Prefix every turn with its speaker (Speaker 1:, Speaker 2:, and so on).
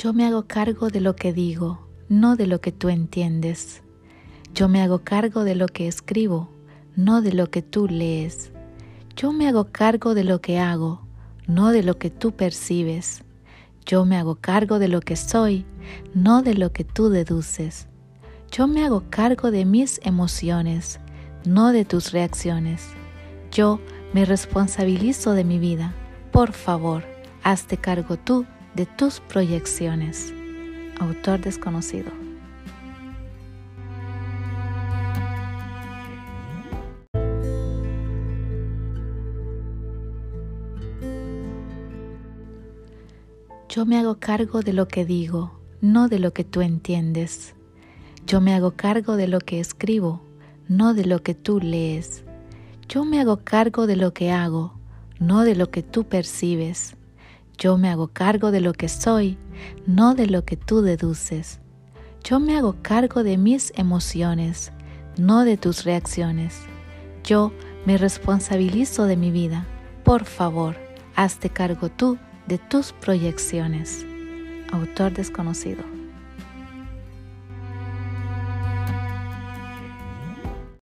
Speaker 1: Yo me hago cargo de lo que digo, no de lo que tú entiendes. Yo me hago cargo de lo que escribo, no de lo que tú lees. Yo me hago cargo de lo que hago, no de lo que tú percibes. Yo me hago cargo de lo que soy, no de lo que tú deduces. Yo me hago cargo de mis emociones, no de tus reacciones. Yo me responsabilizo de mi vida. Por favor, hazte cargo tú de tus proyecciones. Autor desconocido. Yo me hago cargo de lo que digo, no de lo que tú entiendes. Yo me hago cargo de lo que escribo, no de lo que tú lees. Yo me hago cargo de lo que hago, no de lo que tú percibes. Yo me hago cargo de lo que soy, no de lo que tú deduces. Yo me hago cargo de mis emociones, no de tus reacciones. Yo me responsabilizo de mi vida. Por favor, hazte cargo tú de tus proyecciones. Autor desconocido.